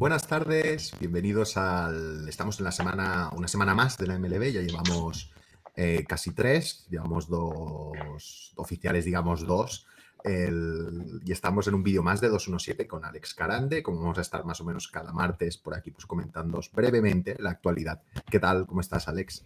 Buenas tardes, bienvenidos al. Estamos en la semana, una semana más de la MLB, ya llevamos eh, casi tres, llevamos dos oficiales, digamos dos, y estamos en un vídeo más de 217 con Alex Carande, como vamos a estar más o menos cada martes por aquí, pues comentando brevemente la actualidad. ¿Qué tal? ¿Cómo estás, Alex?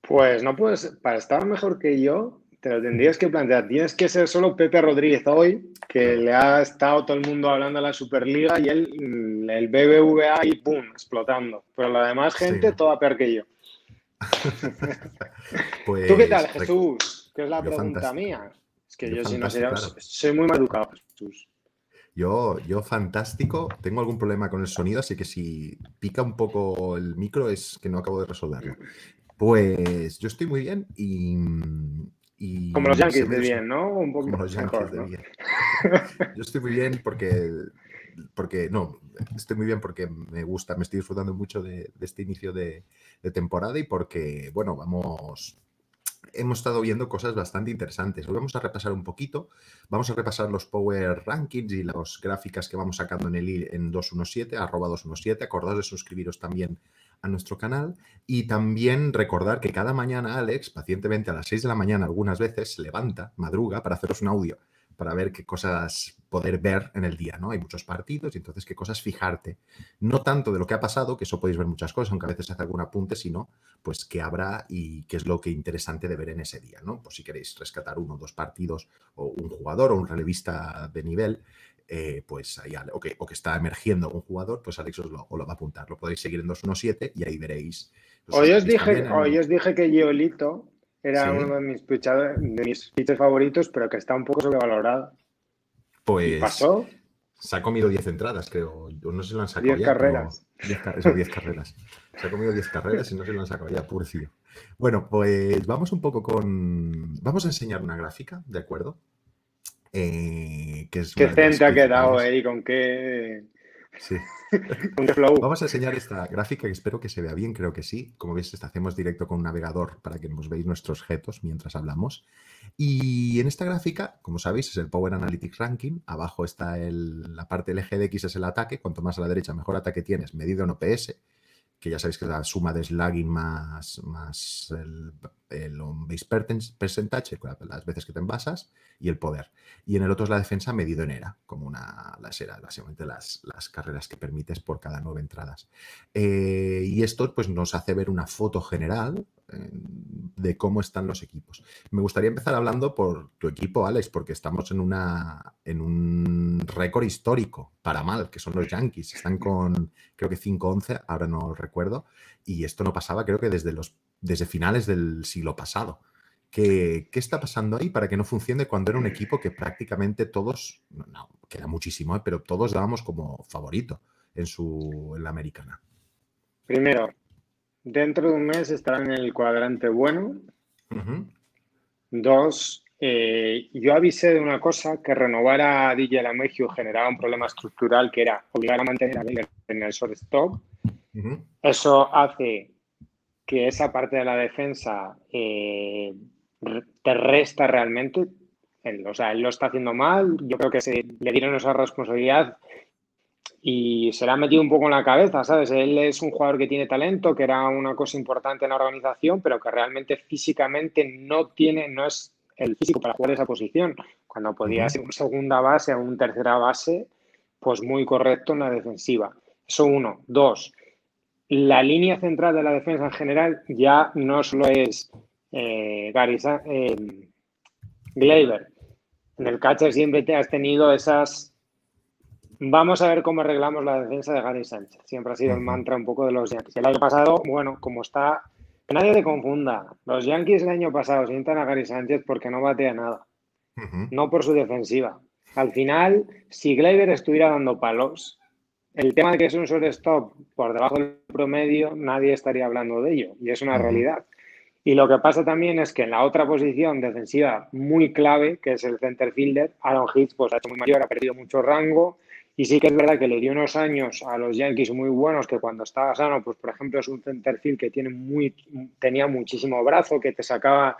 Pues no puedes, para estar mejor que yo, te lo tendrías que plantear. Tienes que ser solo Pepe Rodríguez hoy, que le ha estado todo el mundo hablando de la Superliga y él, mm, el BBVA y ¡pum! explotando. Pero la demás gente, toda peor que yo. pues, ¿Tú qué tal, Jesús? Que es la pregunta mía. Es que yo, si no sé, soy muy mal educado, Jesús. Yo, yo fantástico. Tengo algún problema con el sonido, así que si pica un poco el micro es que no acabo de resolverlo. Pues yo estoy muy bien y, como los Yankees de bien, ¿no? Un poco como los Yankees de bien. Yo estoy muy bien porque, porque, no, estoy muy bien porque me gusta, me estoy disfrutando mucho de, este inicio de, temporada y porque, bueno, vamos, hemos estado viendo cosas bastante interesantes. Vamos a repasar un poquito, vamos a repasar los Power Rankings y las gráficas que vamos sacando en el en 217, arroba 217. Acordaos de suscribiros también a nuestro canal y también recordar que cada mañana Alex, pacientemente a las 6 de la mañana algunas veces, se levanta, madruga para haceros un audio, para ver qué cosas poder ver en el día, ¿no? Hay muchos partidos y entonces qué cosas fijarte. No tanto de lo que ha pasado, que eso podéis ver muchas cosas, aunque a veces hace algún apunte, sino pues qué habrá y qué es lo que interesante de ver en ese día, ¿no? Pues si queréis rescatar uno o dos partidos o un jugador o un relevista de nivel, eh, pues ahí, o que, o que, está emergiendo un jugador, pues Alex os lo, va a apuntar. Lo podéis seguir en 217 y ahí veréis. Hoy os, dije, hoy os dije que Giolito era uno de mis, pitchers favoritos, pero que está un poco sobrevalorado. Pues. pasó? Se ha comido 10 entradas, creo. No se lo han sacado 10 carreras. 10, carreras. Se ha comido 10 carreras y no se lo han sacado ya, purcio. Bueno, pues vamos un poco con. Vamos a enseñar una gráfica, ¿de acuerdo? Eh, ¿Qué centro ha quedado ahí? ¿Con qué...? Sí. Vamos a enseñar esta gráfica que espero que se vea bien, creo que sí. Como veis, hacemos directo con un navegador para que nos veáis nuestros objetos mientras hablamos. Y en esta gráfica, como sabéis, es el Power Analytics Ranking. Abajo está la parte del eje de X, es el ataque. Cuanto más a la derecha, mejor ataque tienes, medido en OPS que ya sabéis que es la suma de slugging más, más el, el on-base percentage, las veces que te envasas, y el poder. Y en el otro es la defensa medido en ERA, como una, las ERA, básicamente las, las carreras que permites por cada nueve entradas. Eh, y esto pues, nos hace ver una foto general de cómo están los equipos. Me gustaría empezar hablando por tu equipo, Alex, porque estamos en, una, en un récord histórico, para mal, que son los Yankees. Están con, creo que 5-11, ahora no recuerdo, y esto no pasaba, creo que desde, los, desde finales del siglo pasado. ¿Qué, ¿Qué, está pasando ahí para que no funcione cuando era un equipo que prácticamente todos, no, queda muchísimo, ¿eh? pero todos dábamos como favorito en, su, en la americana? Primero, dentro de un mes estarán en el cuadrante bueno. Dos, eh, yo avisé de una cosa, que renovar a DJ Lamegio generaba un problema estructural que era obligar a mantener a Miller en el shortstop. Eso hace que esa parte de la defensa eh, te resta realmente. o sea, él lo está haciendo mal. Yo creo que se le dieron esa responsabilidad y se le ha metido un poco en la cabeza, ¿sabes? Él es un jugador que tiene talento, que era una cosa importante en la organización, pero que realmente físicamente no tiene, no es el físico para jugar esa posición. Cuando podía ser una segunda base o un tercera base, pues muy correcto en la defensiva. Eso uno. Dos, la línea central de la defensa en general ya no solo es eh, Gary eh, En el catcher siempre te has tenido esas Vamos a ver cómo arreglamos la defensa de Gary Sánchez. Siempre ha sido el mantra un poco de los Yankees. El año pasado, bueno, como está. Que nadie te confunda. Los Yankees el año pasado sientan a Gary Sánchez porque no batea nada. No por su defensiva. Al final, si Gleyber estuviera dando palos, el tema de que es un shortstop por debajo del promedio, nadie estaría hablando de ello. Y es una realidad. Y lo que pasa también es que en la otra posición defensiva muy clave, que es el center fielder, Aaron Hicks pues, ha hecho muy mayor, ha perdido mucho rango y sí que es verdad que le dio unos años a los Yankees muy buenos, que cuando estaba sano, pues por ejemplo es un centerfield que tiene muy, tenía muchísimo brazo, que te sacaba,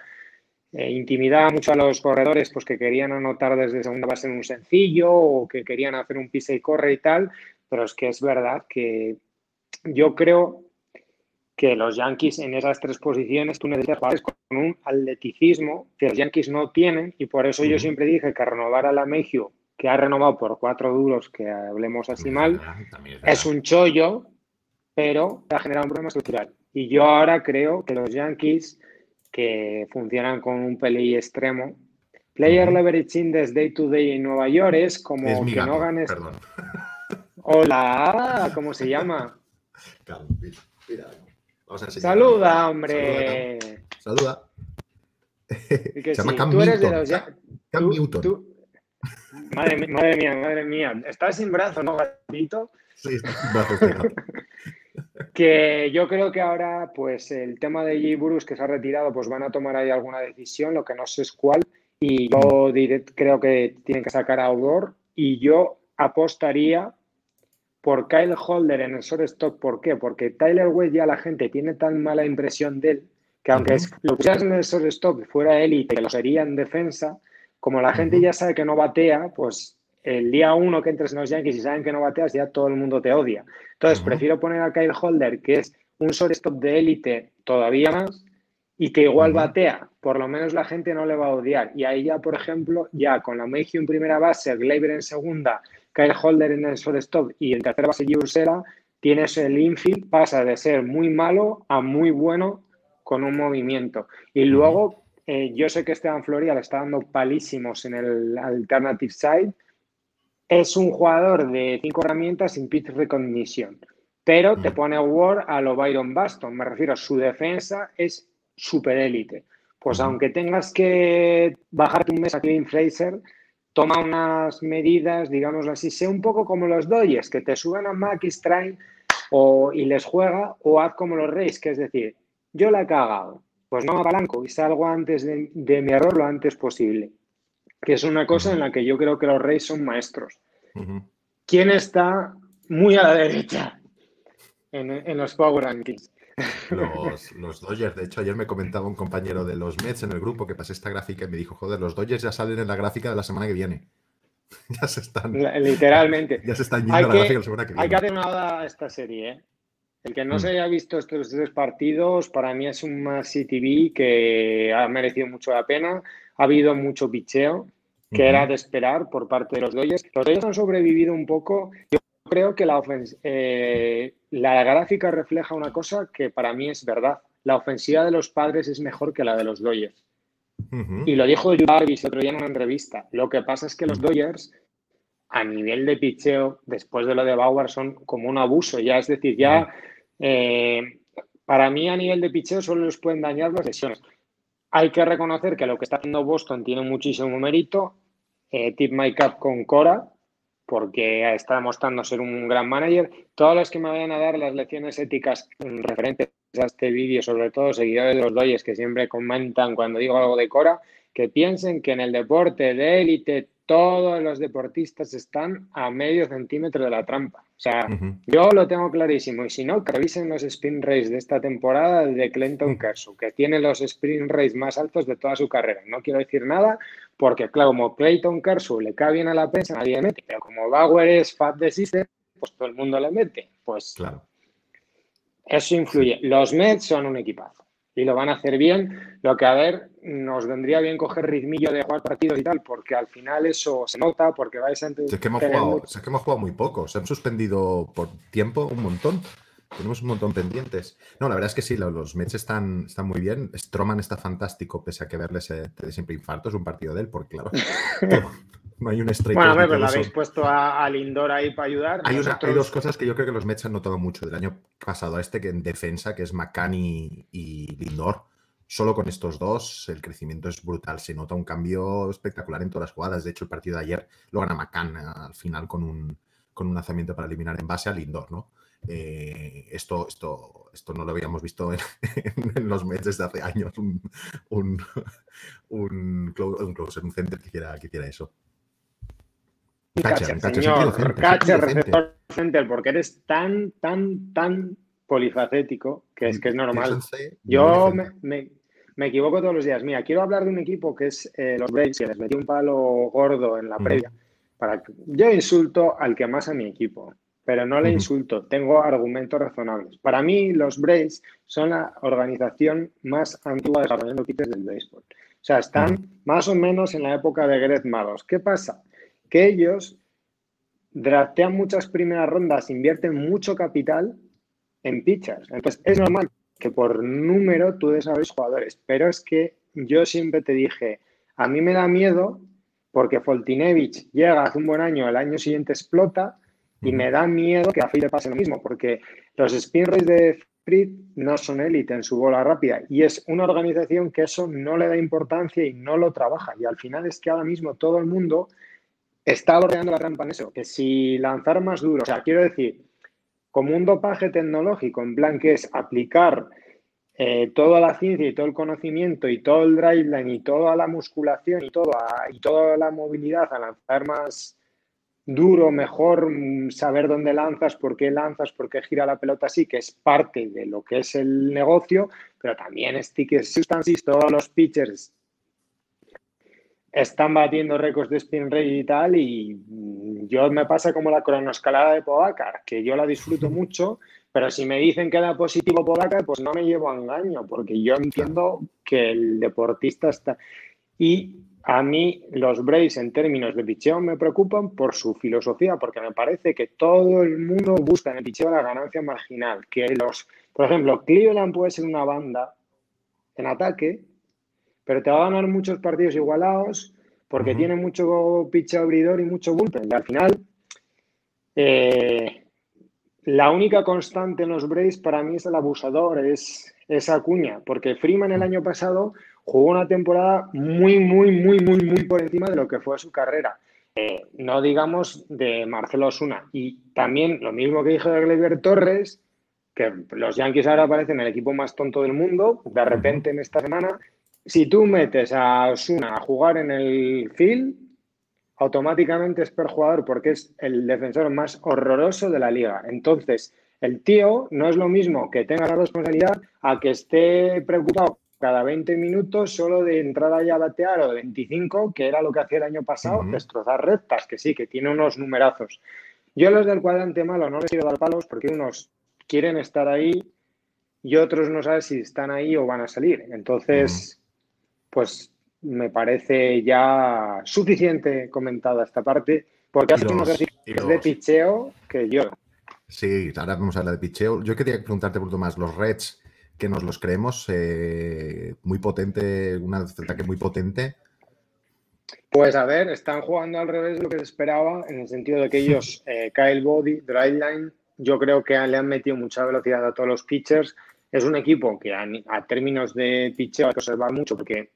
eh, intimidaba mucho a los corredores, pues que querían anotar desde segunda base en un sencillo o que querían hacer un pisa y corre y tal, pero es que es verdad que yo creo que los Yankees en esas tres posiciones tú necesitas jugadores con un atleticismo que los Yankees no tienen y por eso yo siempre dije que renovar a la Mejio, que ha renovado por cuatro duros, que hablemos así mal, es un chollo, pero ha generado un problema estructural. Y yo ahora creo que los Yankees, que funcionan con un PLI extremo, player leverage index day to day en Nueva York es como que no ganes. Hola, ¿cómo se llama? Saluda, hombre. Saluda. se llama Cam, Newton. Madre, mía, madre mía. Estás sin brazo, ¿no, gatito? Sí, sin brazo. que yo creo que ahora, pues el tema de Jay Burus que se ha retirado, pues van a tomar ahí alguna decisión, lo que no sé es cuál. Y yo creo que tienen que sacar a Audor. Y yo apostaría por Kyle Holder en el shortstop. ¿Por qué? Porque Tyler Wade ya la gente tiene tan mala impresión de él que aunque lo pusieras en el shortstop fuera élite, que lo sería en defensa, como la gente ya sabe que no batea, pues el día uno que entres en los Yankees y saben que no bateas, ya todo el mundo te odia. Entonces, prefiero poner a Kyle Holder, que es un shortstop de élite todavía más, y que igual batea, por lo menos la gente no le va a odiar. Y ahí ya, por ejemplo, ya con la Mayhew en primera base, Gleyber en segunda, Kyle Holder en el shortstop y en tercera base Ursera, tienes el infield, pasa de ser muy malo a muy bueno con un movimiento. Y luego, eh, yo sé que Esteban Floria le está dando palísimos en el alternative side. Es un jugador de cinco herramientas sin pitch recognition, pero te pone a War a lo Byron Baston. Me refiero, a su defensa es super élite. Pues aunque tengas que bajarte un mes a Kevin Fraser, toma unas medidas, digamos así, sé un poco como los Dodgers, que te suben a Max Train o, y les juega, o haz como los Reyes, que es decir, yo la he cagado, pues no me apalanco y salgo antes de, mi error lo antes posible, que es una cosa en la que yo creo que los Reyes son maestros. ¿Quién está muy a la derecha en, en los Power Rankings? Los, los, Dodgers, de hecho, ayer me comentaba un compañero de los Mets en el grupo que pasé esta gráfica y me dijo, joder, los Dodgers ya salen en la gráfica de la semana que viene. ya se están. Literalmente. ya se están yendo a la gráfica de la semana que viene. Hay que hacer una oda a esta serie, ¿eh? El que no mm. se haya visto estos tres partidos, para mí es un más CTV que ha merecido mucho la pena. Ha habido mucho picheo, que era de esperar por parte de los Dodgers. Los Dodgers han sobrevivido un poco. Yo creo que la, eh, la gráfica refleja una cosa que para mí es verdad. La ofensiva de los padres es mejor que la de los Dodgers. Y lo dijo Jarvis otro día en una entrevista. Lo que pasa es que los Dodgers, a nivel de picheo, después de lo de Bauer, son como un abuso. Ya, es decir, ya eh, para mí a nivel de picheo solo les pueden dañar las lesiones. Hay que reconocer que lo que está haciendo Boston tiene muchísimo mérito. Eh, tip my cap con Cora, porque está demostrando ser un gran manager. Todos los que me vayan a dar las lecciones éticas referentes a este vídeo, sobre todo seguidores de los Doyes que siempre comentan cuando digo algo de Cora, que piensen que en el deporte de élite todos los deportistas están a medio centímetro de la trampa. O sea, yo lo tengo clarísimo. Y si no, que revisen los sprint race de esta temporada de Clinton Kershaw, que tiene los sprint race más altos de toda su carrera. No quiero decir nada, porque claro, como Clayton Kershaw le cae bien a la prensa, nadie le mete, pero como Bauer es fat de system, pues todo el mundo le mete. Pues claro. eso influye. Los Mets son un equipazo y lo van a hacer bien. Lo que, a ver, nos vendría bien coger ritmillo de jugar partidos y tal, porque al final eso se nota, porque vais a... Es que hemos, jugado, es que hemos jugado muy poco, se han suspendido por tiempo un montón. Tenemos un montón pendientes. No, la verdad es que sí, los Mets están, están muy bien. Stroman está fantástico, pese a que verles te siempre infarto. Es un partido de él, porque claro, no hay un strike. Bueno, a ver, lo habéis puesto a, Lindor ahí para ayudar. Hay, dos cosas que yo creo que los Mets han notado mucho del año pasado a este, que en defensa, que es McCann y, Lindor. Solo con estos dos el crecimiento es brutal. Se nota un cambio espectacular en todas las jugadas. De hecho, el partido de ayer lo gana McCann eh, al final con un, con un lanzamiento para eliminar en base a Lindor, ¿no? Eh, esto, esto, esto no lo habíamos visto en, los meses desde hace años, un, un, un, closer, un center que hiciera, que hiciera eso. Catcher, señor, catcher, receptor center, porque eres tan, tan, tan polifacético que es que es normal. Yo me, me, equivoco todos los días. Mira, quiero hablar de un equipo que es eh, los Braves, que les metí un palo gordo en la previa. Para yo insulto al que más a mi equipo pero no le insulto, tengo argumentos razonables. Para mí, los Braves son la organización más antigua desarrollando pitchers del béisbol. O sea, están más o menos en la época de Greg Mados. ¿Qué pasa? Que ellos draftean muchas primeras rondas, invierten mucho capital en pitchers. Entonces, es normal que por número tú desarrolles jugadores, pero es que yo siempre te dije, a mí me da miedo porque Foltinevich llega hace un buen año, el año siguiente explota y me da miedo que a Phil le pase lo mismo, porque los spin de Fried no son élite en su bola rápida y es una organización que eso no le da importancia y no lo trabaja. Y al final es que ahora mismo todo el mundo está bordeando la trampa en eso, que si lanzar más duro, o sea, quiero decir, como un dopaje tecnológico, en plan que es aplicar eh, toda la ciencia y todo el conocimiento y todo el driveline y toda la musculación y, todo y toda la movilidad a lanzar más duro, mejor, mm, saber dónde lanzas, por qué lanzas, por qué gira la pelota así, que es parte de lo que es el negocio, pero también stick substances, todos los pitchers están batiendo récords de spin rate y tal, y mm, yo me pasa como la cronoescalada de Podacar, que yo la disfruto mucho, pero si me dicen que da positivo Podacar, pues no me llevo a engaño, porque yo entiendo que el deportista está... Y a mí los Braves en términos de picheo me preocupan por su filosofía, porque me parece que todo el mundo busca en el picheo la ganancia marginal, que los, por ejemplo, Cleveland puede ser una banda en ataque, pero te va a ganar muchos partidos igualados porque tiene mucho pitch abridor y mucho bullpen. Y al final, eh, la única constante en los Braves para mí es el abusador, es esa cuña, porque Freeman el año pasado jugó una temporada muy, muy, muy, muy, muy por encima de lo que fue su carrera. Eh, no digamos de Marcelo Osuna. Y también lo mismo que dije de Gleyber Torres, que los Yankees ahora parecen el equipo más tonto del mundo, de repente en esta semana si tú metes a Osuna a jugar en el field, automáticamente es perjugador porque es el defensor más horroroso de la liga. Entonces, el tío no es lo mismo que tenga la responsabilidad a que esté preocupado cada 20 minutos solo de entrar allá a batear o de 25, que era lo que hacía el año pasado, destrozar rectas, que sí, que tiene unos numerazos. Yo los del cuadrante malo no les quiero dar palos porque unos quieren estar ahí y otros no saben si están ahí o van a salir. Entonces, pues me parece ya suficiente comentada esta parte, porque hace unos ejercicios de picheo que yo. Sí, ahora vamos a hablar de picheo. Yo quería preguntarte por más, los Reds, que nos los creemos, eh, muy potente, un ataque muy potente. Pues a ver, están jugando al revés de lo que se esperaba, en el sentido de que ellos, eh, Kyle Body, Driveline, yo creo que le han metido mucha velocidad a todos los pitchers. Es un equipo que a, a términos de picheo hay que observar mucho porque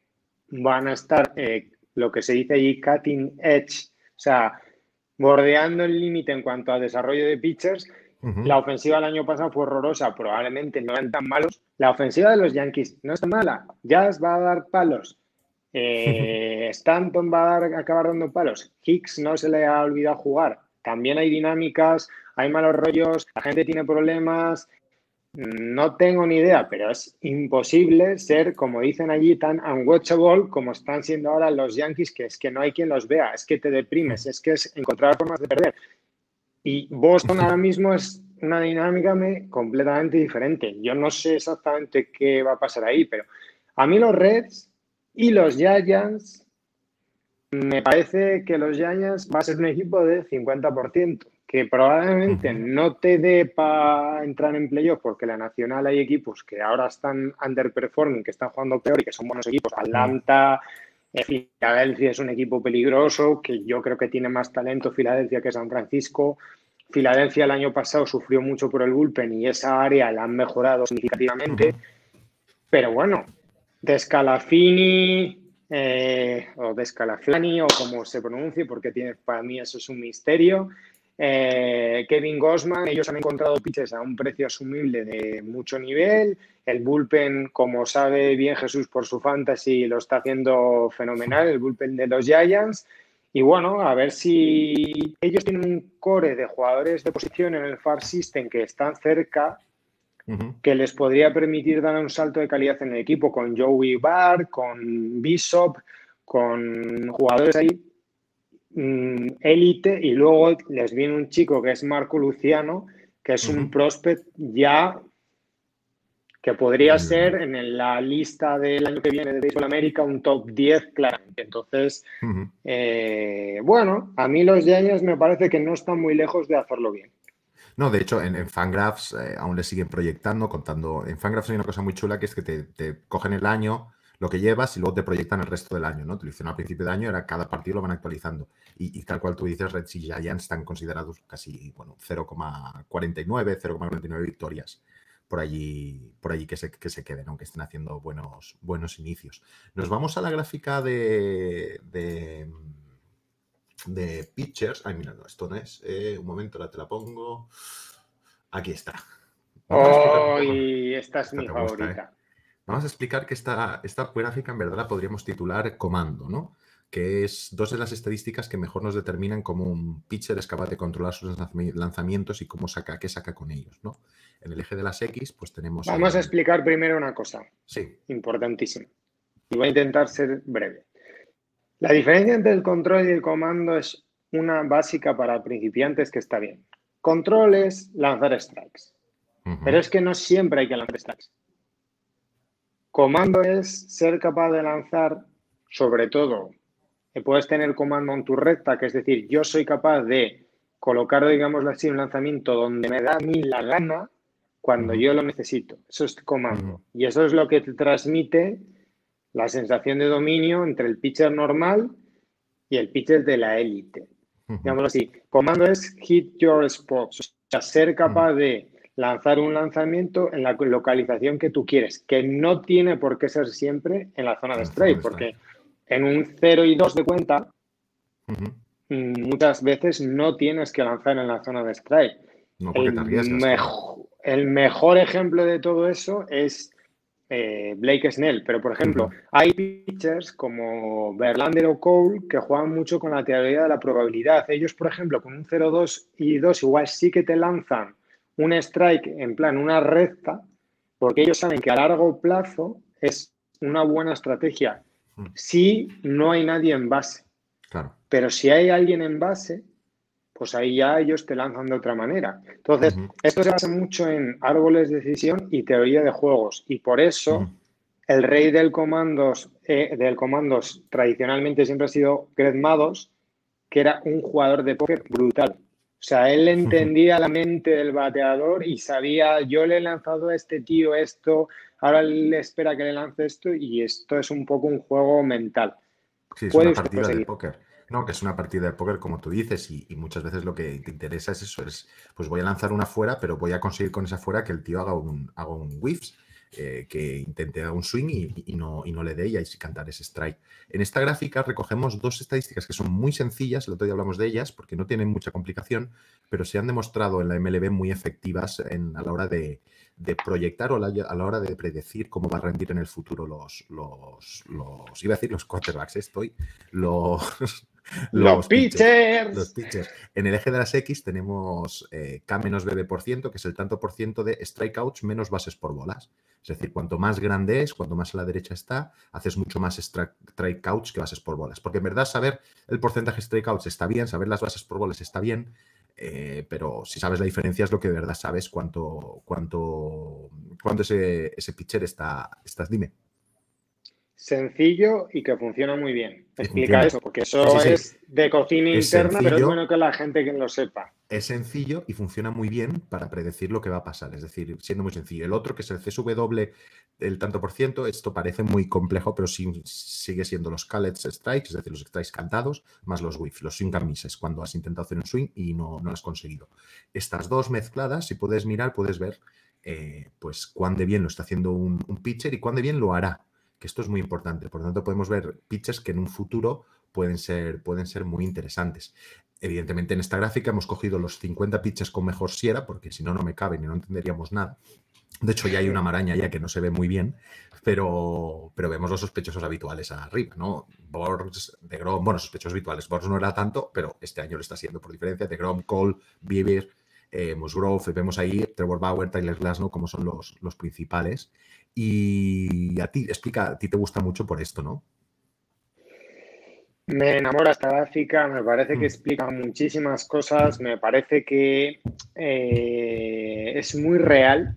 van a estar eh, lo que se dice allí cutting edge, o sea, bordeando el límite en cuanto a desarrollo de pitchers. La ofensiva del año pasado fue horrorosa, probablemente no eran tan malos. La ofensiva de los Yankees no está mala. Jazz va a dar palos. Eh, Stanton va a dar, acabar dando palos. Hicks no se le ha olvidado jugar. También hay dinámicas, hay malos rollos, la gente tiene problemas, no tengo ni idea, pero es imposible ser, como dicen allí, tan unwatchable como están siendo ahora los Yankees, que es que no hay quien los vea, es que te deprimes, es que es encontrar formas de perder. Y Boston ahora mismo es una dinámica completamente diferente. Yo no sé exactamente qué va a pasar ahí, pero a mí los Reds y los Giants, me parece que los Giants va a ser un equipo de 50% que probablemente no te dé para entrar en playoff porque la nacional hay equipos que ahora están underperforming, que están jugando peor y que son buenos equipos. Atlanta, Filadelfia es un equipo peligroso, que yo creo que tiene más talento Filadelfia que San Francisco. Filadelfia el año pasado sufrió mucho por el bullpen y esa área la han mejorado significativamente. Pero bueno, de Scalafini eh, o de Scalaflani o como se pronuncie, porque tiene, para mí eso es un misterio. Eh, Kevin Gosman, ellos han encontrado pitches a un precio asumible de mucho nivel. El bullpen, como sabe bien Jesús por su fantasy, lo está haciendo fenomenal, el bullpen de los Giants. Y bueno, a ver si ellos tienen un core de jugadores de posición en el Far System que están cerca, que les podría permitir dar un salto de calidad en el equipo con Joey Barr, con Bishop, con jugadores ahí mm, élite y luego les viene un chico que es Marco Luciano, que es un prospect ya que podría ser en la lista del año que viene de Baseball América un top 10 claramente. Entonces, eh, bueno, a mí los Giants me parece que no están muy lejos de hacerlo bien. No, de hecho, en, Fangraphs eh, aún le siguen proyectando, contando. En Fangraphs hay una cosa muy chula que es que te, cogen el año, lo que llevas y luego te proyectan el resto del año, ¿no? Te lo hicieron al principio de año, era cada partido lo van actualizando. Y, tal cual tú dices, Red y Giants están considerados casi, bueno, 0,49, 0,49 victorias por allí, por allí que, se, que se queden, aunque estén haciendo buenos, buenos inicios. Nos vamos a la gráfica de, de, de pitchers. Ay, mira, no, esto no es. Eh, un momento, ahora te la pongo. Aquí está. Oh, esta es mi favorita. ¿eh? Vamos a explicar que esta, esta gráfica en verdad la podríamos titular comando, ¿no? Que es dos de las estadísticas que mejor nos determinan cómo un pitcher es capaz de controlar sus lanzamientos y cómo saca, qué saca con ellos, ¿no? En el eje de las X, pues tenemos... Vamos a explicar primero una cosa. Sí. Importantísima. Y voy a intentar ser breve. La diferencia entre el control y el comando es una básica para principiantes que está bien. Control es lanzar strikes. Pero es que no siempre hay que lanzar strikes. Comando es ser capaz de lanzar, sobre todo, puedes tener comando en tu recta, que es decir, yo soy capaz de colocar, digamos así, un lanzamiento donde me da a mí la gana cuando yo lo necesito. Eso es comando. Y eso es lo que te transmite la sensación de dominio entre el pitcher normal y el pitcher de la élite. Digamos así, comando es hit your spots, o sea, ser capaz de lanzar un lanzamiento en la localización que tú quieres, que no tiene por qué ser siempre en la zona de strike, porque en un 0 y 2 de cuenta, mm, muchas veces no tienes que lanzar en la zona de strike. el, mejor ejemplo de todo eso es eh, Blake Snell, pero por ejemplo, hay pitchers como Verlander o Cole que juegan mucho con la teoría de la probabilidad. Ellos, por ejemplo, con un 0-2 y 2 igual sí que te lanzan un strike en plan una recta, porque ellos saben que a largo plazo es una buena estrategia. Si no hay nadie en base. Claro. Pero si hay alguien en base, pues ahí ya ellos te lanzan de otra manera. Entonces, esto se basa mucho en árboles de decisión y teoría de juegos. Y por eso el rey del comandos, eh, del comandos tradicionalmente siempre ha sido Greg Mados, que era un jugador de póker brutal. O sea, él entendía la mente del bateador y sabía, yo le he lanzado a este tío esto, ahora le espera que le lance esto y esto es un poco un juego mental. Sí, es una partida de póker. No, que es una partida de póker, como tú dices, y, muchas veces lo que te interesa es eso, es, pues voy a lanzar una fuera, pero voy a conseguir con esa fuera que el tío haga un, haga un whiffs eh, que intente dar un swing y, no, y no le dé y ahí sí cantar ese strike. En esta gráfica recogemos dos estadísticas que son muy sencillas, el otro día hablamos de ellas porque no tienen mucha complicación, pero se han demostrado en la MLB muy efectivas en, a la hora de, proyectar o a la hora de predecir cómo va a rendir en el futuro los, los, los iba a decir los quarterbacks, estoy, los, los, pitchers. Los pitchers. En el eje de las X tenemos eh, K menos BB por ciento, que es el tanto por ciento de strikeouts menos bases por bolas. Es decir, cuanto más grande es, cuanto más a la derecha está, haces mucho más strikeouts que bases por bolas. Porque en verdad saber el porcentaje de strikeouts está bien, saber las bases por bolas está bien, eh, pero si sabes la diferencia es lo que de verdad sabes cuánto, cuánto, cuánto ese, ese pitcher está, estás. Dime sencillo y que funciona muy bien. Explica eso, porque eso es de cocina interna, pero es bueno que la gente que lo sepa. Es sencillo y funciona muy bien para predecir lo que va a pasar, es decir, siendo muy sencillo. El otro, que es el CSW, el tanto por ciento, esto parece muy complejo, pero sigue siendo los callets strikes, es decir, los strikes cantados, más los whiffs, los swing and cuando has intentado hacer un swing y no, no lo has conseguido. Estas dos mezcladas, si puedes mirar, puedes ver eh, pues cuán de bien lo está haciendo un, un pitcher y cuán de bien lo hará esto es muy importante. Por lo tanto, podemos ver pitches que en un futuro pueden ser, pueden ser muy interesantes. Evidentemente, en esta gráfica hemos cogido los 50 pitches con mejor siera, porque si no, no me caben y no entenderíamos nada. De hecho, ya hay una maraña ya que no se ve muy bien, pero, pero vemos los sospechosos habituales arriba, ¿no? Borgs, de Grom, bueno, sospechosos habituales. Borgs no era tanto, pero este año lo está siendo por diferencia. De Grom, Cole, Bieber, eh, Musgrove, vemos ahí Trevor Bauer, Tyler Glasnow como son los, los principales. Y a ti, explica, a ti te gusta mucho por esto, ¿no? Me enamora esta gráfica, me parece que mm. explica muchísimas cosas, me parece que eh, es muy real.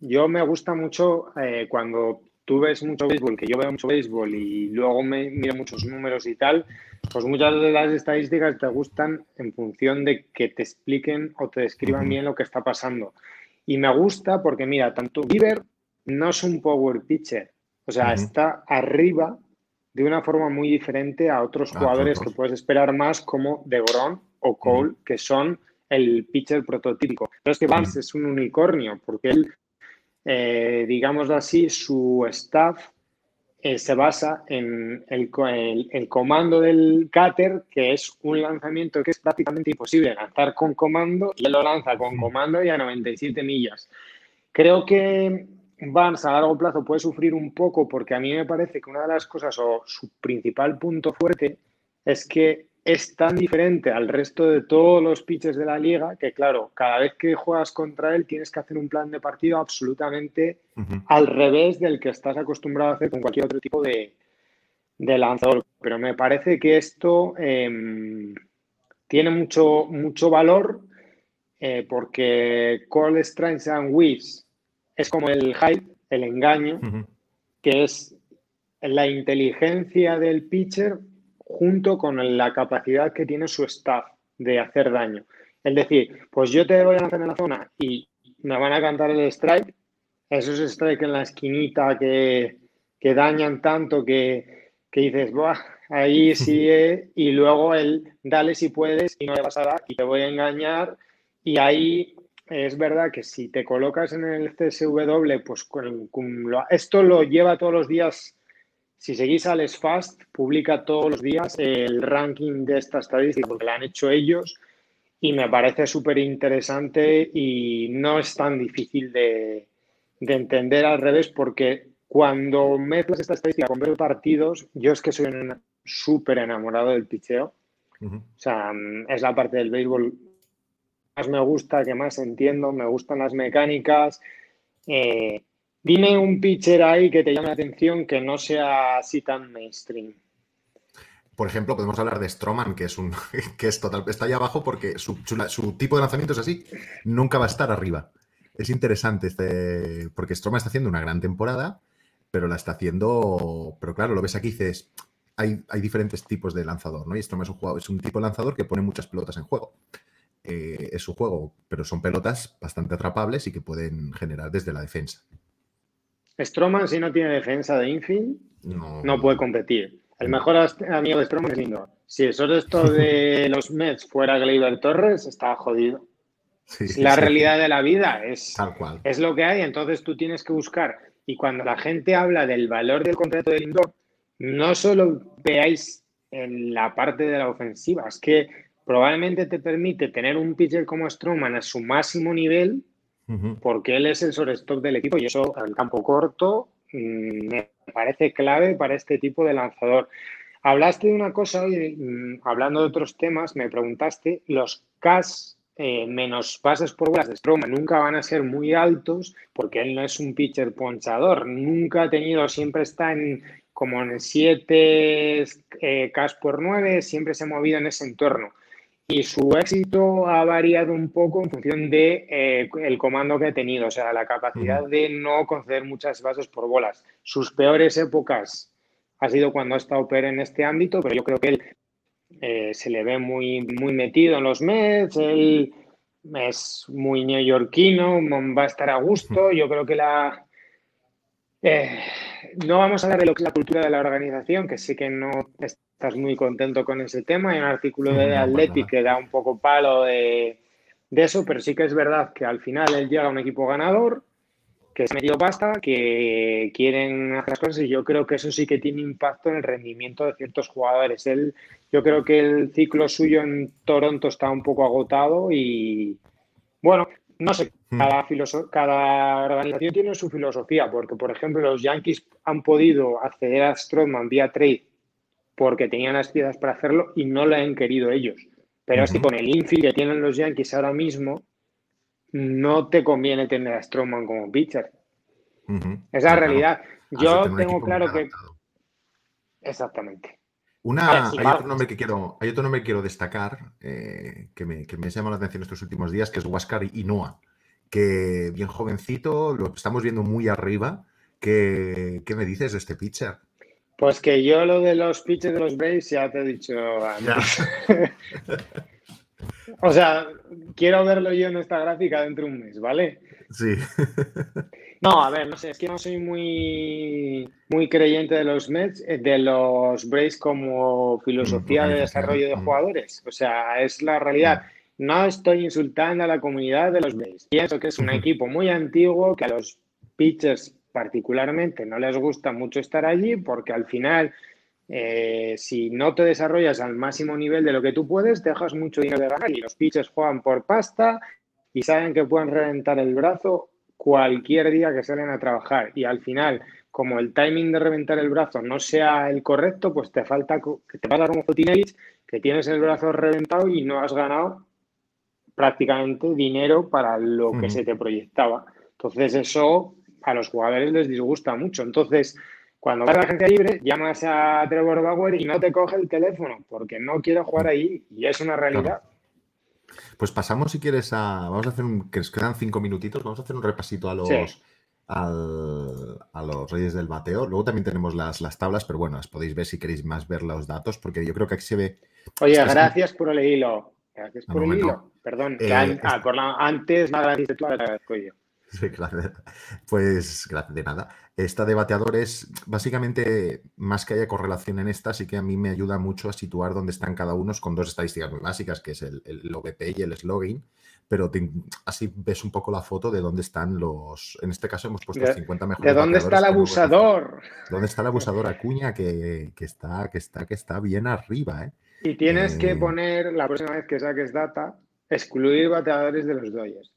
Yo me gusta mucho eh, cuando tú ves mucho béisbol, que yo veo mucho béisbol y luego me miro muchos números y tal, pues muchas de las estadísticas te gustan en función de que te expliquen o te describan bien lo que está pasando. Y me gusta porque, mira, tanto Bieber no es un power pitcher, o sea, está arriba de una forma muy diferente a otros jugadores que puedes esperar más como DeGrom o Cole, que son el pitcher prototípico. Pero es que Vance es un unicornio porque él, eh, digámoslo así, su staff eh, se basa en el, el, comando del cutter, que es un lanzamiento que es prácticamente imposible lanzar con comando, y él lo lanza con comando y a 97 millas. Creo que Vance a largo plazo puede sufrir un poco porque a mí me parece que una de las cosas o su principal punto fuerte es que es tan diferente al resto de todos los pitches de la liga que, claro, cada vez que juegas contra él tienes que hacer un plan de partido absolutamente al revés del que estás acostumbrado a hacer con cualquier otro tipo de, lanzador. Pero me parece que esto em, tiene mucho, mucho valor eh, porque Call Strengths and Weaves es como el hype, el engaño, que es la inteligencia del pitcher junto con la capacidad que tiene su staff de hacer daño. Es decir, pues yo te voy a lanzar en la zona y me van a cantar el strike, esos strikes en la esquinita que, dañan tanto que, dices, Buah, ahí sí, y luego el dale si puedes y no le vas a dar y te voy a engañar. Y ahí es verdad que si te colocas en el CSW, pues esto lo lleva todos los días si seguís a Les Fast, publica todos los días el ranking de esta estadística porque la han hecho ellos y me parece súper interesante y no es tan difícil de, entender al revés porque cuando mezclas esta estadística con ver partidos, yo es que soy súper enamorado del picheo. O sea, es la parte del béisbol más me gusta, que más entiendo, me gustan las mecánicas. Eh, Dime un pitcher ahí que te llame la atención que no sea así tan mainstream. Por ejemplo, podemos hablar de Stroman, que es un que es total, está ahí abajo porque su, tipo de lanzamiento es así, nunca va a estar arriba. Es interesante este, porque Stroman está haciendo una gran temporada, pero la está haciendo, pero claro, lo ves aquí dices, hay, hay diferentes tipos de lanzador, ¿no? Y Stroman es un, jugador, es un tipo de lanzador que pone muchas pelotas en juego. Eh, es su juego, pero son pelotas bastante atrapables y que pueden generar desde la defensa. Stroman, si no tiene defensa de infield, no, puede competir. El mejor amigo de Stroman es Lindor. Si eso es esto de los Mets fuera Gleyber Torres, está jodido. la realidad de la vida es, es lo que hay, entonces tú tienes que buscar. Y cuando la gente habla del valor del contrato de Lindor, no solo veáis en la parte de la ofensiva, es que probablemente te permite tener un pitcher como Stroman a su máximo nivel porque él es el shortstop del equipo y eso en el campo corto mm, me parece clave para este tipo de lanzador. Hablaste de una cosa hoy, mm, hablando de otros temas, me preguntaste, los CAS eh, menos pases por bolas de Stroma nunca van a ser muy altos porque él no es un pitcher ponchador, nunca ha tenido, siempre está en como en 7 eh, Ks por 9, siempre se ha movido en ese entorno y su éxito ha variado un poco en función de eh, el comando que ha tenido, o sea, la capacidad de no conceder muchas bases por bolas. Sus peores épocas ha sido cuando ha estado Pérez en este ámbito, pero yo creo que él eh, se le ve muy, muy metido en los Mets, él es muy neoyorquino, va a estar a gusto, yo creo que la... Eh, no vamos a hablar de lo que es la cultura de la organización, que sí que no estás muy contento con ese tema. Hay un artículo de Athletic que da un poco palo de, eso, pero sí que es verdad que al final él llega a un equipo ganador, que es medio pasta, que quieren hacer las cosas y yo creo que eso sí que tiene impacto en el rendimiento de ciertos jugadores. Él, yo creo que el ciclo suyo en Toronto está un poco agotado y bueno, no sé, hmm. cada, cada organización tiene su filosofía, porque por ejemplo los Yankees han podido acceder a Stroman vía trade porque tenían las piezas para hacerlo y no lo han querido ellos. Pero es que con el infield que tienen los Yankees ahora mismo, no te conviene tener a Stroman como pitcher. Esa Es la realidad. Yo tengo claro que... Exactamente. Una, hay, otro nombre que quiero, hay otro nombre que quiero destacar eh, que, me, que me llama la atención estos últimos días, que es Huáscar Inoa, que bien jovencito, lo estamos viendo muy arriba. ¿Qué, qué me dices de este pitcher? Pues que yo lo de los pitchers de los Braves ya te he dicho antes. o sea, quiero verlo yo en esta gráfica dentro de un mes, ¿vale? Sí. no, a ver, no sé, es que no soy muy, muy creyente de los Mets, eh, de los Braves como filosofía de desarrollo de jugadores. O sea, es la realidad. No estoy insultando a la comunidad de los Braves. Pienso que es un equipo muy antiguo, que a los pitchers particularmente no les gusta mucho estar allí, porque al final eh, si no te desarrollas al máximo nivel de lo que tú puedes, dejas mucho dinero de ganar y los pitchers juegan por pasta y saben que pueden reventar el brazo cualquier día que salen a trabajar y al final como el timing de reventar el brazo no sea el correcto, pues te falta que te pasa como Fotinevich, que tienes el brazo reventado y no has ganado prácticamente dinero para lo que se te proyectaba. Entonces eso a los jugadores les disgusta mucho. Entonces, cuando vas a la agencia libre, llamas a Trevor Bauer y no te coge el teléfono porque no quiere jugar ahí y es una realidad. Pues pasamos, si quieres, a. Vamos a hacer un. que nos quedan cinco minutitos. Vamos a hacer un repasito a los. a los Reyes del Bateo. Luego también tenemos las, las tablas, pero bueno, las podéis ver si queréis más ver los datos, porque yo creo que aquí se ve. Oye, gracias por el hilo. Gracias por el hilo. Perdón, eh, ah, antes me agradeciste tú, agradezco yo. Pues de nada. Esta de bateadores, básicamente, más que haya correlación en esta, sí que a mí me ayuda mucho a situar dónde están cada uno con dos estadísticas muy básicas, que es el, el OVP y el slogan, pero así ves un poco la foto de dónde están los. En este caso hemos puesto 50 mejores. ¿De dónde está el abusador? ¿Dónde está el abusador Acuña que, que, está, que, está, que está bien arriba? ¿eh? Y tienes que eh, poner, la próxima vez que saques data, excluir bateadores de los Dodgers.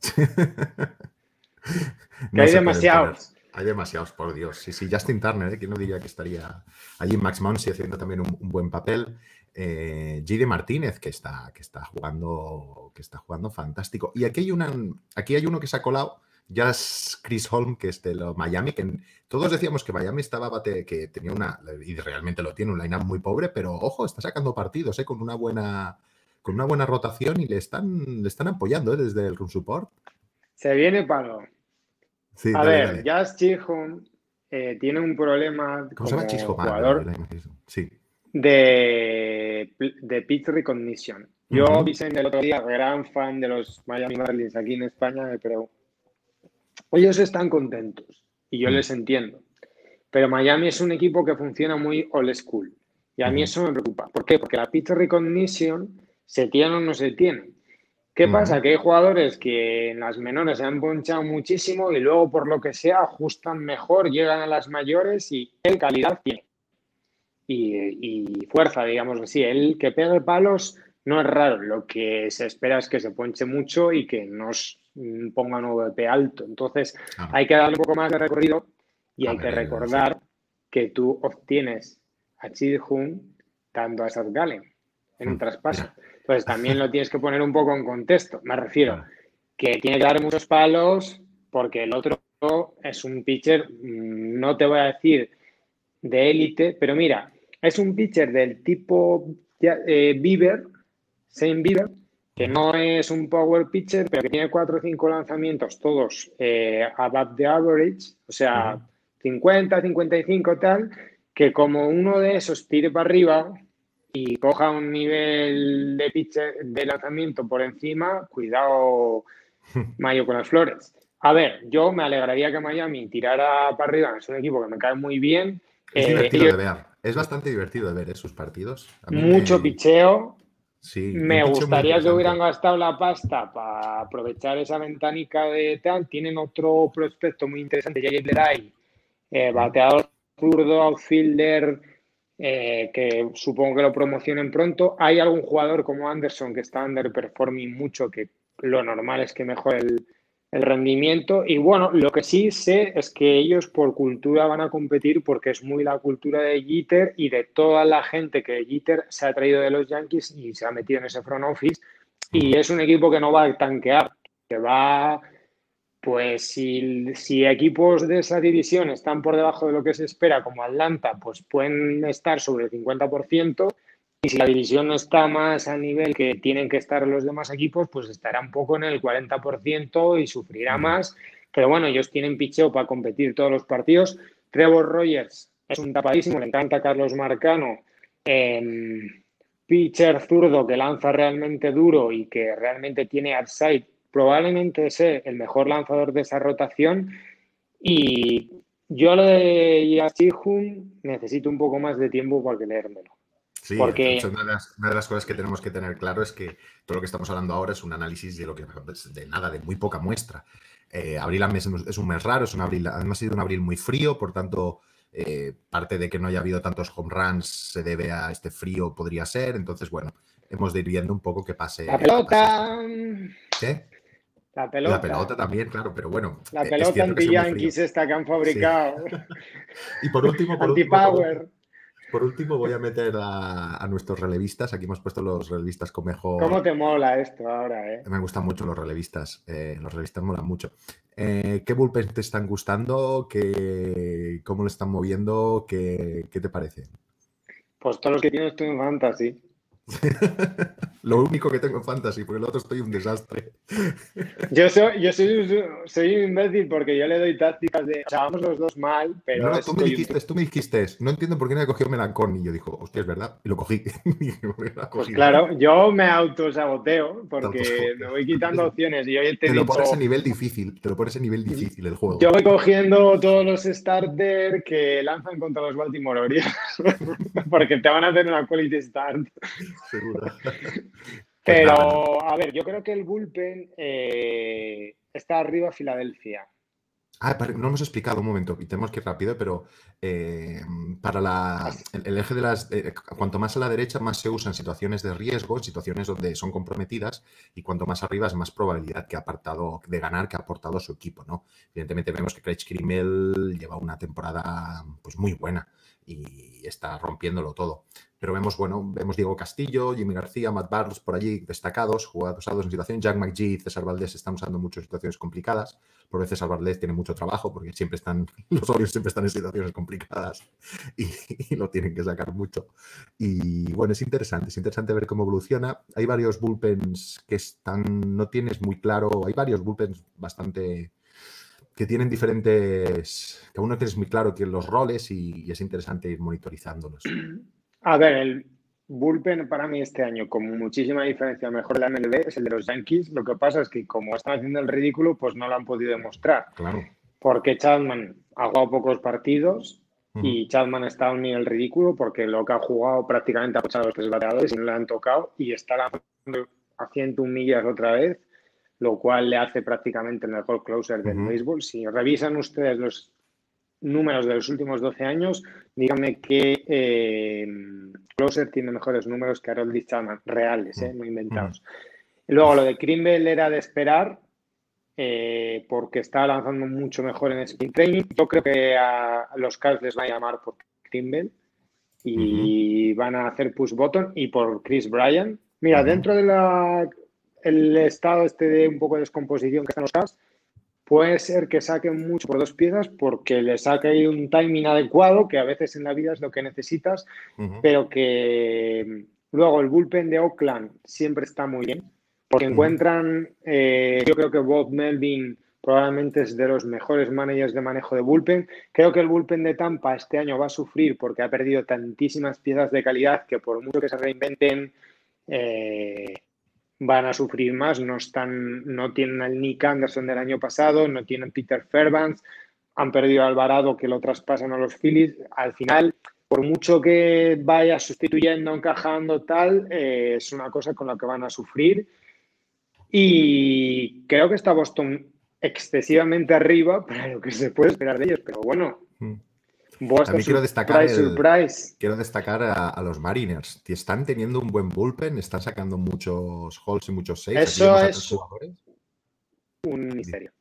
que hay demasiados. Hay demasiados, por Dios. Sí, sí, Justin Turner, ¿eh? que no diría que estaría allí Max Monsi haciendo también un, buen papel. Eh, Gide Martínez, que está, que está jugando, que está jugando fantástico. Y aquí hay una, aquí hay uno que se ha colado, ya es Chris Holm, que es de los Miami, que todos decíamos que Miami estaba bate, que tenía una, y realmente lo tiene, un line muy pobre, pero ojo, está sacando partidos, ¿eh? con una buena, con una buena rotación y le están, le están apoyando ¿eh? desde el run support. Se viene palo a ver, Jazz Chisholm eh, tiene un problema ¿Cómo se llama jugador sí. de, de pitch recognition. Yo, Vicente, el otro día, gran fan de los Miami Marlins aquí en España, pero ellos están contentos y yo les entiendo. Pero Miami es un equipo que funciona muy old school y a mí eso me preocupa. ¿Por qué? Porque la pitch recognition se tiene o no se tiene. ¿Qué pasa? Que hay jugadores que en las menores se han ponchado muchísimo y luego por lo que sea ajustan mejor, llegan a las mayores y el calidad tiene. Y, fuerza, digamos así. El que pegue palos no es raro. Lo que se espera es que se ponche mucho y que nos ponga un VP alto. Entonces ah. hay que darle un poco más de recorrido y hay que recordar que tú obtienes a Chidhun dando a Seth Gallen en un mm, traspaso pues también lo tienes que poner un poco en contexto. Me refiero que tiene que dar muchos palos porque el otro es un pitcher, mm, no te voy a decir de élite, pero mira, es un pitcher del tipo eh, Bieber, Saint Bieber, que no es un power pitcher, pero que tiene cuatro o cinco lanzamientos, todos eh, above the average, o sea, 50, 55 tal, que como uno de esos tire para arriba, y coja un nivel de pitcher de lanzamiento por encima, cuidado Mayo con las flores. A ver, yo me alegraría que Miami tirara para arriba, es un equipo que me cae muy bien. Es eh, divertido de ver, es bastante divertido de ver esos partidos. Mucho picheo. Sí, me gustaría que hubieran gastado la pasta para aprovechar esa ventanica de tal. Tienen otro prospecto muy interesante, Jay Bleray, eh, bateador zurdo, outfielder, eh, que supongo que lo promocionen pronto. Hay algún jugador como Anderson que está underperforming mucho, que lo normal es que mejore el, rendimiento. Y bueno, lo que sí sé es que ellos por cultura van a competir porque es muy la cultura de Jeter y de toda la gente que Jeter se ha traído de los Yankees y se ha metido en ese front office. Y es un equipo que no va a tanquear, que va pues si, si, equipos de esa división están por debajo de lo que se espera, como Atlanta, pues pueden estar sobre el 50%, y si la división está más a nivel que tienen que estar los demás equipos, pues estará un poco en el 40% y sufrirá más. Pero bueno, ellos tienen picheo para competir todos los partidos. Trevor Rogers es un tapadísimo, le encanta Carlos Marcano. pitcher zurdo que lanza realmente duro y que realmente tiene upside probablemente es el mejor lanzador de esa rotación y yo lo de Yachihun necesito un poco más de tiempo para leérmelo. Sí, porque... una, de las, cosas que tenemos que tener claro es que todo lo que estamos hablando ahora es un análisis de lo que de nada, de muy poca muestra. Eh, abril es un mes raro, es un abril, además ha sido un abril muy frío, por tanto, eh, parte de que no haya habido tantos home runs se debe a este frío, podría ser. Entonces, bueno, hemos de ir viendo un poco qué pase. La pelota. ¿Qué? La pelota. La pelota también, claro, pero bueno. La pelota anti-Yankees esta que han fabricado. y por último, por Anti-Power. Por, último, voy a meter a, nuestros relevistas. Aquí hemos puesto los relevistas con mejor. ¿Cómo te mola esto ahora, eh? Me gustan mucho los relevistas. Eh, los relevistas molan mucho. Eh, ¿Qué bullpen te están gustando? ¿Qué, ¿Cómo lo están moviendo? ¿Qué, ¿Qué te parece? Pues todos los que tienes tú en Fantasy. Lo único que tengo en fantasy, porque el otro estoy un desastre. Yo soy, yo soy, soy, un imbécil porque yo le doy tácticas de. O sea, vamos los dos mal, pero. No, tú, me dijiste, tú me dijiste, no entiendo por qué no he cogido Melancón. Y yo dijo, hostia, es verdad. Y lo cogí. pues claro, yo me autosaboteo porque me voy quitando opciones. Y hoy te, te lo pones a nivel difícil, te lo pones a nivel difícil el juego. Yo voy cogiendo todos los starters que lanzan contra los Baltimore Orioles porque te van a hacer una quality start. Seguro. Pero, a ver, yo creo que el bullpen eh, está arriba Filadelfia. Ah, no hemos explicado un momento, y tenemos que ir rápido, pero eh, para la, el, eje de las. Eh, cuanto más a la derecha, más se usa en situaciones de riesgo, en situaciones donde son comprometidas, y cuanto más arriba es más probabilidad que ha apartado, de ganar que ha aportado su equipo, ¿no? Evidentemente vemos que Craig Krimmel lleva una temporada pues muy buena y está rompiéndolo todo. Pero vemos, bueno, vemos Diego Castillo, Jimmy García, Matt Barnes por allí destacados, jugados usados en situaciones. Jack McGee y César Valdés están usando mucho en situaciones complicadas. Por veces César Valdés tiene mucho trabajo porque siempre están, los Orioles siempre están en situaciones complicadas y, lo tienen que sacar mucho. Y bueno, es interesante, es interesante ver cómo evoluciona. Hay varios bullpens que están, no tienes muy claro, hay varios bullpens bastante que tienen diferentes, que aún no tienes muy claro que los roles y, es interesante ir monitorizándolos. A ver, el bullpen para mí este año, con muchísima diferencia, mejor la MLB es el de los Yankees. Lo que pasa es que como están haciendo el ridículo, pues no lo han podido demostrar. Claro. Porque Chapman ha jugado pocos partidos y Chapman está a un nivel ridículo porque lo que ha jugado prácticamente ha echado los tres bateadores y no le han tocado y está haciendo un millas otra vez lo cual le hace prácticamente el mejor closer del béisbol. Si revisan ustedes los números de los últimos 12 años, díganme que eh, closer tiene mejores números que Harold Chapman, reales, eh, no inventados. luego lo de Krimbel era de esperar, eh, porque está lanzando mucho mejor en sprint training. Yo creo que a los Cavs les va a llamar por Krimbel y van a hacer push button y por Chris Bryan. Mira, dentro de la el estado este de un poco de descomposición que están los Cavs, puede ser que saquen mucho por dos piezas porque le saque ahí un timing adecuado, que a veces en la vida es lo que necesitas, pero que mm, luego el bullpen de Oakland siempre está muy bien, porque encuentran, eh, yo creo que Bob Melvin probablemente es de los mejores managers de manejo de bullpen. Creo que el bullpen de Tampa este año va a sufrir porque ha perdido tantísimas piezas de calidad que por mucho que se reinventen, eh, van a sufrir más. No, están, no tienen al Nick Anderson del año pasado, no tienen Peter Fairbanks, han perdido a Alvarado que lo traspasan a los Phillies. Al final, por mucho que vaya sustituyendo, encajando, tal, eh, es una cosa con la que van a sufrir. Y creo que está Boston excesivamente arriba para lo que se puede esperar de ellos, pero bueno, mm. También quiero destacar, quiero destacar a, los Mariners. Están teniendo un buen bullpen, están sacando muchos halls y muchos saves. Eso es un misterio.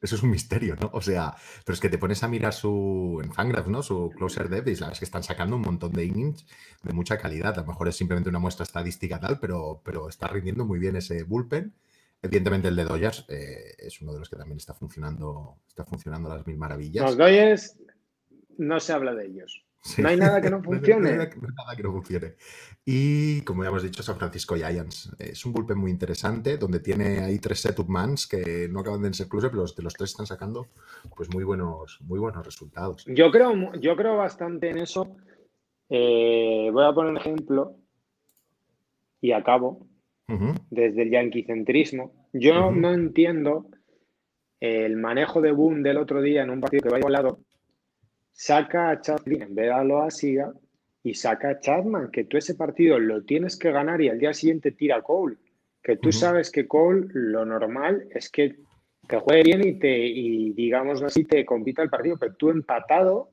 Eso es un misterio, ¿no? O sea, pero es que te pones a mirar su en Fangraph, ¿no? Su closer depth y la verdad es que están sacando un montón de innings de mucha calidad. A lo mejor es simplemente una muestra estadística tal, pero, pero está rindiendo muy bien ese bullpen. Evidentemente el de Dodgers eh, es uno de los que también está funcionando, está funcionando a las mil maravillas. Los Dodgers no se habla de ellos. No hay nada que no funcione. no, hay nada que no funcione. Y como ya hemos dicho, San Francisco Giants. Es un bullpen muy interesante, donde tiene ahí tres setup mans que no acaban de ser cruce, pero los de los tres están sacando pues muy buenos, muy buenos resultados. Yo creo, yo creo bastante en eso. Eh, voy a poner un ejemplo y acabo desde el yanquicentrismo. Yo no entiendo el manejo de Boom del otro día en un partido que va a lado. Saca a Chapman en vez de darlo a Siga y saca a Chapman, que tú ese partido lo tienes que ganar y al día siguiente tira a Cole. Que tú sabes que Cole lo normal es que te juegue bien y te, y digamos así, te compita el partido, pero tú empatado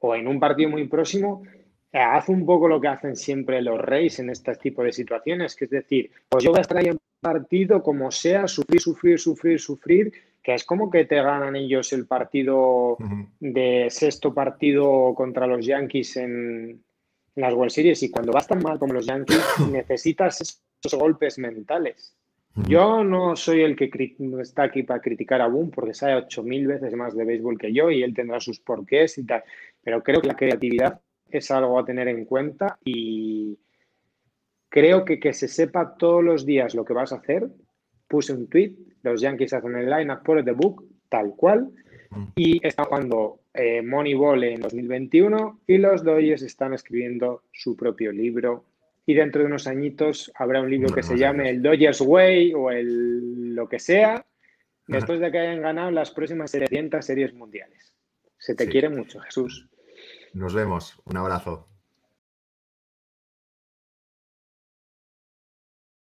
o en un partido muy próximo, eh, haz un poco lo que hacen siempre los Reyes en este tipo de situaciones, que es decir, pues yo voy a estar ahí en partido como sea, sufrir, sufrir, sufrir, sufrir, que es como que te ganan ellos el partido de sexto partido contra los Yankees en, las World Series y cuando vas tan mal como los Yankees necesitas esos golpes mentales. Yo no soy el que está aquí para criticar a Boom porque sabe ocho mil veces más de béisbol que yo y él tendrá sus porqués y tal, pero creo que la creatividad es algo a tener en cuenta y creo que que se sepa todos los días lo que vas a hacer. Puse un tweet, los Yankees hacen el line-up por the book, tal cual, y están jugando eh, Moneyball en 2021 y los Dodgers están escribiendo su propio libro y dentro de unos añitos habrá un libro que se llame el Dodgers Way o el lo que sea, después de que hayan ganado las próximas 700 series mundiales. Se te quiere mucho, Jesús. Nos vemos. Un abrazo.